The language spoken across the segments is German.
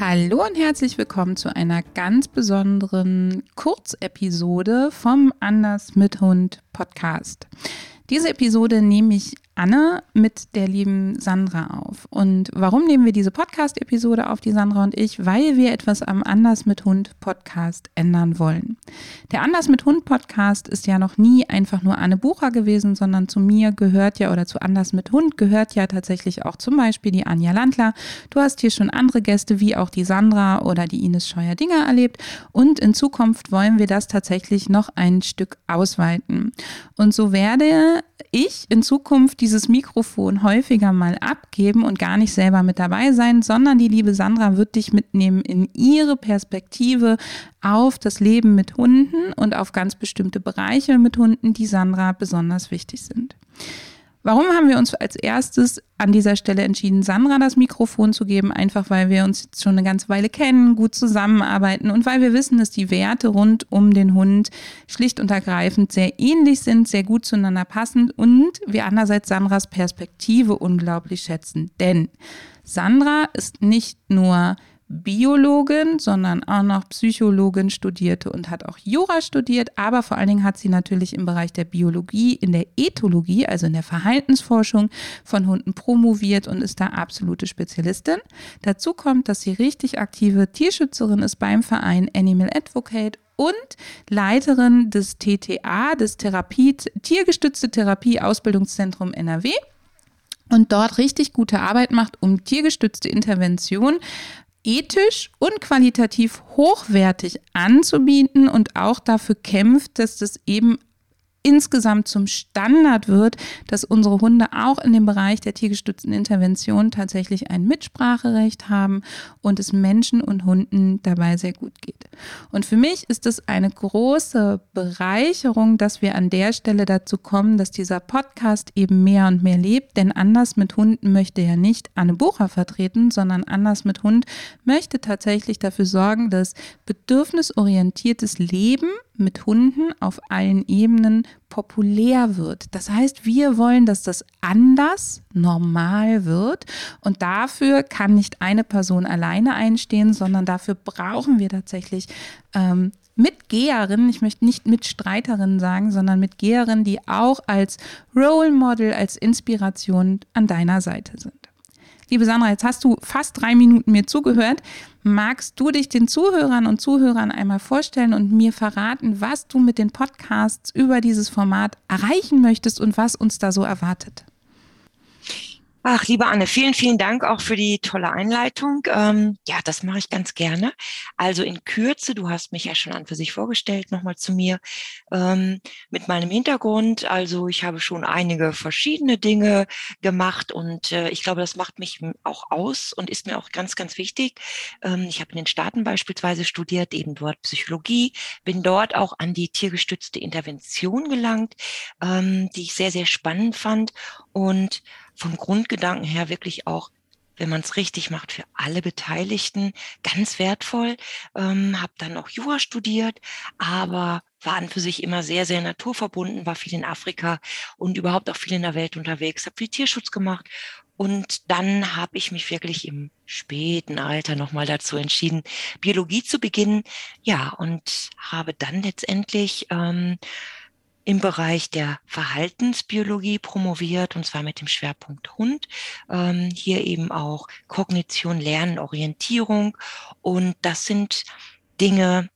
Hallo und herzlich willkommen zu einer ganz besonderen Kurzepisode vom Anders mit Hund Podcast. Diese Episode nehme ich Anne mit der lieben Sandra auf. Und warum nehmen wir diese Podcast-Episode auf, die Sandra und ich? Weil wir etwas am Anders mit Hund Podcast ändern wollen. Der Anders mit Hund Podcast ist ja noch nie einfach nur Anne Bucher gewesen, sondern zu mir gehört ja oder zu Anders mit Hund gehört ja tatsächlich auch zum Beispiel die Anja Landler. Du hast hier schon andere Gäste wie auch die Sandra oder die Ines Scheuer-Dinger erlebt. Und in Zukunft wollen wir das tatsächlich noch ein Stück ausweiten. Und so werde ich in Zukunft dieses Mikrofon häufiger mal abgeben und gar nicht selber mit dabei sein, sondern die liebe Sandra wird dich mitnehmen in ihre Perspektive auf das Leben mit Hunden und auf ganz bestimmte Bereiche mit Hunden, die Sandra besonders wichtig sind. Warum haben wir uns als erstes an dieser Stelle entschieden, Sandra das Mikrofon zu geben? Einfach weil wir uns jetzt schon eine ganze Weile kennen, gut zusammenarbeiten und weil wir wissen, dass die Werte rund um den Hund schlicht und ergreifend sehr ähnlich sind, sehr gut zueinander passen und wir andererseits Sandras Perspektive unglaublich schätzen. Denn Sandra ist nicht nur Biologin, sondern auch noch Psychologin studierte und hat auch Jura studiert, aber vor allen Dingen hat sie natürlich im Bereich der Biologie, in der Ethologie, also in der Verhaltensforschung von Hunden promoviert und ist da absolute Spezialistin. Dazu kommt, dass sie richtig aktive Tierschützerin ist beim Verein Animal Advocate und Leiterin des TTA, des Therapie, Tiergestützte Therapie Ausbildungszentrum NRW und dort richtig gute Arbeit macht, um tiergestützte Intervention ethisch und qualitativ hochwertig anzubieten und auch dafür kämpft, dass das eben insgesamt zum Standard wird, dass unsere Hunde auch in dem Bereich der tiergestützten Intervention tatsächlich ein Mitspracherecht haben und es Menschen und Hunden dabei sehr gut geht. Und für mich ist es eine große Bereicherung, dass wir an der Stelle dazu kommen, dass dieser Podcast eben mehr und mehr lebt, denn anders mit Hunden möchte ja nicht Anne Bucher vertreten, sondern anders mit Hund möchte tatsächlich dafür sorgen, dass bedürfnisorientiertes Leben mit Hunden auf allen Ebenen populär wird. Das heißt, wir wollen, dass das anders normal wird und dafür kann nicht eine Person alleine einstehen, sondern dafür brauchen wir tatsächlich ähm, Mitgeherinnen, ich möchte nicht Mitstreiterinnen sagen, sondern Mitgeherinnen, die auch als Role Model, als Inspiration an deiner Seite sind. Liebe Sandra, jetzt hast du fast drei Minuten mir zugehört. Magst du dich den Zuhörern und Zuhörern einmal vorstellen und mir verraten, was du mit den Podcasts über dieses Format erreichen möchtest und was uns da so erwartet? Ach, liebe Anne, vielen, vielen Dank auch für die tolle Einleitung. Ähm, ja, das mache ich ganz gerne. Also in Kürze, du hast mich ja schon an für sich vorgestellt, nochmal zu mir ähm, mit meinem Hintergrund. Also ich habe schon einige verschiedene Dinge gemacht und äh, ich glaube, das macht mich auch aus und ist mir auch ganz, ganz wichtig. Ähm, ich habe in den Staaten beispielsweise studiert, eben dort Psychologie, bin dort auch an die tiergestützte Intervention gelangt, ähm, die ich sehr, sehr spannend fand und vom Grundgedanken her wirklich auch wenn man es richtig macht, für alle Beteiligten ganz wertvoll. Ähm, habe dann noch Jura studiert, aber war an für sich immer sehr, sehr naturverbunden, war viel in Afrika und überhaupt auch viel in der Welt unterwegs, habe viel Tierschutz gemacht. Und dann habe ich mich wirklich im späten Alter nochmal dazu entschieden, Biologie zu beginnen. Ja, und habe dann letztendlich ähm, im Bereich der Verhaltensbiologie promoviert, und zwar mit dem Schwerpunkt Hund. Ähm, hier eben auch Kognition, Lernen, Orientierung. Und das sind Dinge,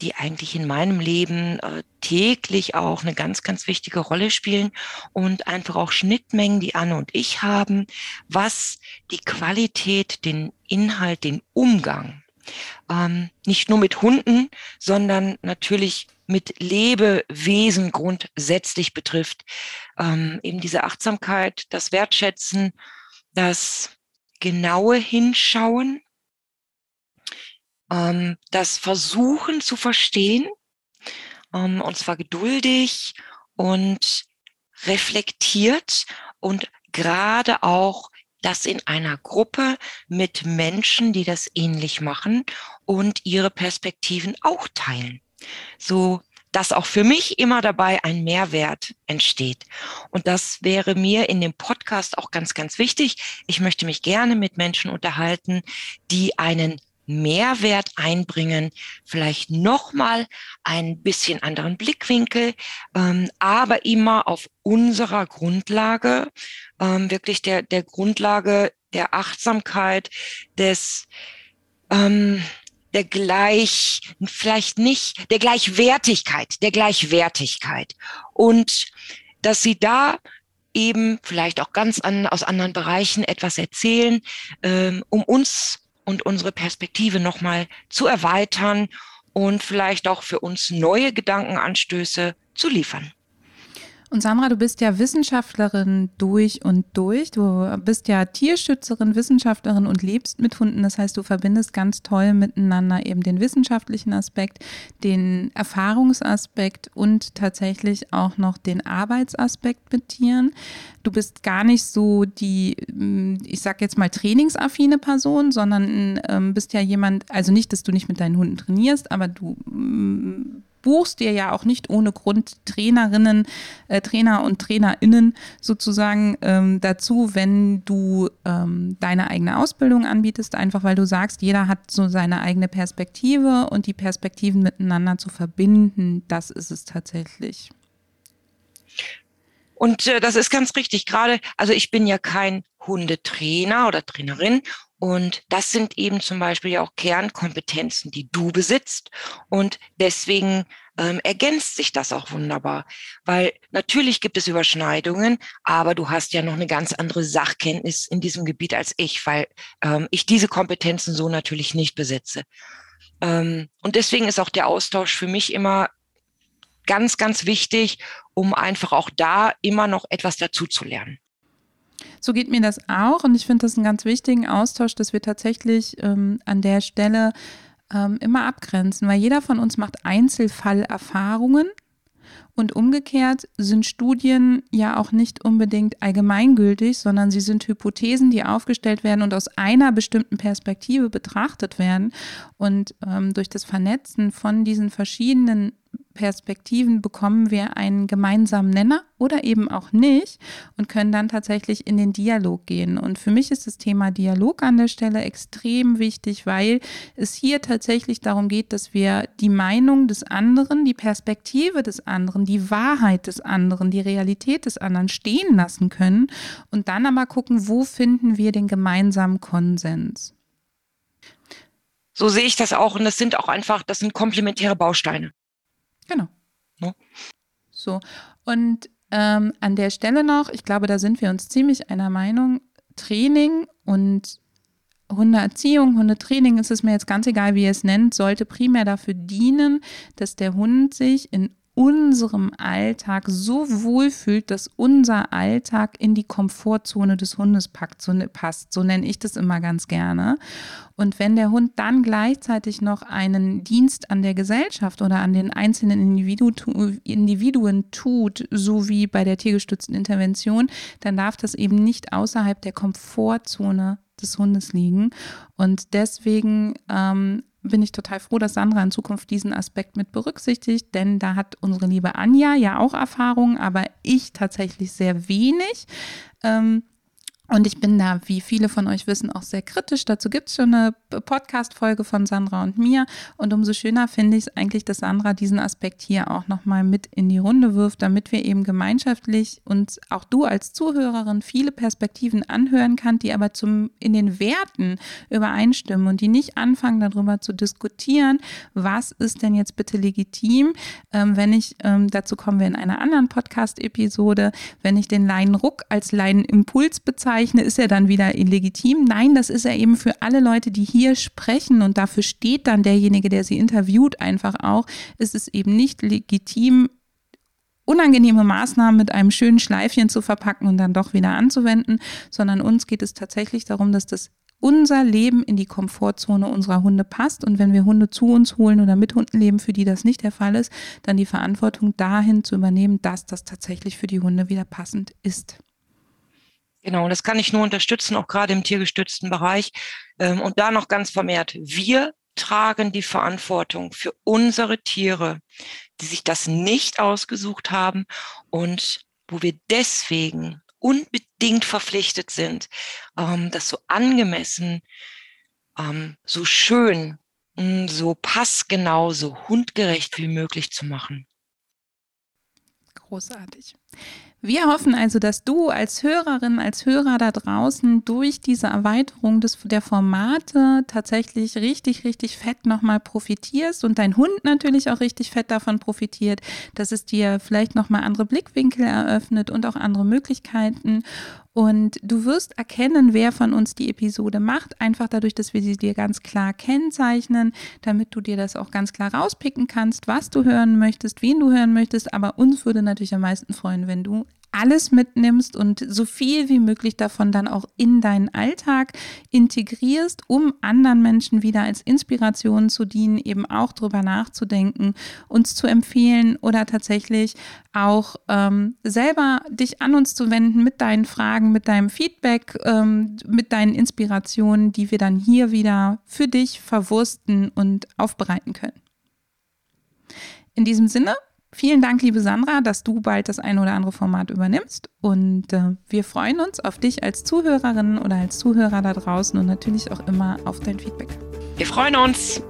die eigentlich in meinem Leben äh, täglich auch eine ganz, ganz wichtige Rolle spielen und einfach auch Schnittmengen, die Anne und ich haben, was die Qualität, den Inhalt, den Umgang ähm, nicht nur mit Hunden, sondern natürlich mit Lebewesen grundsätzlich betrifft. Ähm, eben diese Achtsamkeit, das Wertschätzen, das genaue Hinschauen, ähm, das Versuchen zu verstehen, ähm, und zwar geduldig und reflektiert und gerade auch das in einer Gruppe mit Menschen, die das ähnlich machen und ihre Perspektiven auch teilen. So dass auch für mich immer dabei ein Mehrwert entsteht. Und das wäre mir in dem Podcast auch ganz, ganz wichtig. Ich möchte mich gerne mit Menschen unterhalten, die einen Mehrwert einbringen, vielleicht nochmal ein bisschen anderen Blickwinkel, ähm, aber immer auf unserer Grundlage, ähm, wirklich der, der Grundlage der Achtsamkeit, des, ähm, der gleich, vielleicht nicht, der Gleichwertigkeit, der Gleichwertigkeit. Und dass sie da eben vielleicht auch ganz an, aus anderen Bereichen etwas erzählen, ähm, um uns und unsere Perspektive nochmal zu erweitern und vielleicht auch für uns neue Gedankenanstöße zu liefern. Und Sandra, du bist ja Wissenschaftlerin durch und durch. Du bist ja Tierschützerin, Wissenschaftlerin und lebst mit Hunden. Das heißt, du verbindest ganz toll miteinander eben den wissenschaftlichen Aspekt, den Erfahrungsaspekt und tatsächlich auch noch den Arbeitsaspekt mit Tieren. Du bist gar nicht so die, ich sag jetzt mal, trainingsaffine Person, sondern ähm, bist ja jemand, also nicht, dass du nicht mit deinen Hunden trainierst, aber du buchst dir ja auch nicht ohne Grund Trainerinnen, äh, Trainer und Trainerinnen sozusagen ähm, dazu, wenn du ähm, deine eigene Ausbildung anbietest, einfach weil du sagst, jeder hat so seine eigene Perspektive und die Perspektiven miteinander zu verbinden, das ist es tatsächlich. Und äh, das ist ganz richtig. Gerade, also ich bin ja kein Hundetrainer oder Trainerin und das sind eben zum Beispiel ja auch Kernkompetenzen, die du besitzt. Und deswegen ähm, ergänzt sich das auch wunderbar. Weil natürlich gibt es Überschneidungen, aber du hast ja noch eine ganz andere Sachkenntnis in diesem Gebiet als ich, weil ähm, ich diese Kompetenzen so natürlich nicht besitze. Ähm, und deswegen ist auch der Austausch für mich immer ganz, ganz wichtig, um einfach auch da immer noch etwas dazu zu lernen. So geht mir das auch und ich finde das einen ganz wichtigen Austausch, dass wir tatsächlich ähm, an der Stelle ähm, immer abgrenzen, weil jeder von uns macht Einzelfallerfahrungen und umgekehrt sind Studien ja auch nicht unbedingt allgemeingültig, sondern sie sind Hypothesen, die aufgestellt werden und aus einer bestimmten Perspektive betrachtet werden. Und ähm, durch das Vernetzen von diesen verschiedenen Perspektiven bekommen wir einen gemeinsamen Nenner oder eben auch nicht und können dann tatsächlich in den Dialog gehen. Und für mich ist das Thema Dialog an der Stelle extrem wichtig, weil es hier tatsächlich darum geht, dass wir die Meinung des anderen, die Perspektive des anderen, die Wahrheit des anderen, die Realität des anderen stehen lassen können und dann aber gucken, wo finden wir den gemeinsamen Konsens. So sehe ich das auch und das sind auch einfach, das sind komplementäre Bausteine. Genau. Ja. So, und ähm, an der Stelle noch, ich glaube, da sind wir uns ziemlich einer Meinung, Training und Hundeerziehung, Hundetraining, ist es mir jetzt ganz egal, wie ihr es nennt, sollte primär dafür dienen, dass der Hund sich in unserem Alltag so wohl fühlt, dass unser Alltag in die Komfortzone des Hundes packt, so, ne, passt. So nenne ich das immer ganz gerne. Und wenn der Hund dann gleichzeitig noch einen Dienst an der Gesellschaft oder an den einzelnen Individu Individuen tut, so wie bei der tiergestützten Intervention, dann darf das eben nicht außerhalb der Komfortzone des Hundes liegen. Und deswegen ähm, bin ich total froh, dass Sandra in Zukunft diesen Aspekt mit berücksichtigt, denn da hat unsere liebe Anja ja auch Erfahrung, aber ich tatsächlich sehr wenig. Ähm, und ich bin da, wie viele von euch wissen, auch sehr kritisch. Dazu gibt es schon eine Podcast-Folge von Sandra und mir. Und umso schöner finde ich es eigentlich, dass Sandra diesen Aspekt hier auch nochmal mit in die Runde wirft, damit wir eben gemeinschaftlich uns, auch du als Zuhörerin, viele Perspektiven anhören kann, die aber zum, in den Werten übereinstimmen und die nicht anfangen, darüber zu diskutieren, was ist denn jetzt bitte legitim, ähm, wenn ich, ähm, dazu kommen wir in einer anderen Podcast-Episode, wenn ich den Leinenruck als Leinenimpuls bezeichne, bezeichne, ist er dann wieder illegitim. Nein, das ist er eben für alle Leute, die hier sprechen und dafür steht dann derjenige, der sie interviewt, einfach auch. Es ist eben nicht legitim, unangenehme Maßnahmen mit einem schönen Schleifchen zu verpacken und dann doch wieder anzuwenden, sondern uns geht es tatsächlich darum, dass das unser Leben in die Komfortzone unserer Hunde passt. Und wenn wir Hunde zu uns holen oder mit Hunden leben, für die das nicht der Fall ist, dann die Verantwortung dahin zu übernehmen, dass das tatsächlich für die Hunde wieder passend ist. Genau, das kann ich nur unterstützen, auch gerade im tiergestützten Bereich. Ähm, und da noch ganz vermehrt, wir tragen die Verantwortung für unsere Tiere, die sich das nicht ausgesucht haben und wo wir deswegen unbedingt verpflichtet sind, ähm, das so angemessen, ähm, so schön, mm, so passgenau, so hundgerecht wie möglich zu machen. Großartig. Wir hoffen also, dass du als Hörerin, als Hörer da draußen durch diese Erweiterung des, der Formate tatsächlich richtig, richtig fett nochmal profitierst und dein Hund natürlich auch richtig fett davon profitiert, dass es dir vielleicht nochmal andere Blickwinkel eröffnet und auch andere Möglichkeiten. Und du wirst erkennen, wer von uns die Episode macht, einfach dadurch, dass wir sie dir ganz klar kennzeichnen, damit du dir das auch ganz klar rauspicken kannst, was du hören möchtest, wen du hören möchtest. Aber uns würde natürlich am meisten freuen, wenn du alles mitnimmst und so viel wie möglich davon dann auch in deinen Alltag integrierst, um anderen Menschen wieder als Inspiration zu dienen, eben auch drüber nachzudenken, uns zu empfehlen oder tatsächlich auch ähm, selber dich an uns zu wenden mit deinen Fragen, mit deinem Feedback, ähm, mit deinen Inspirationen, die wir dann hier wieder für dich verwursten und aufbereiten können. In diesem Sinne Vielen Dank, liebe Sandra, dass du bald das eine oder andere Format übernimmst. Und äh, wir freuen uns auf dich als Zuhörerin oder als Zuhörer da draußen und natürlich auch immer auf dein Feedback. Wir freuen uns.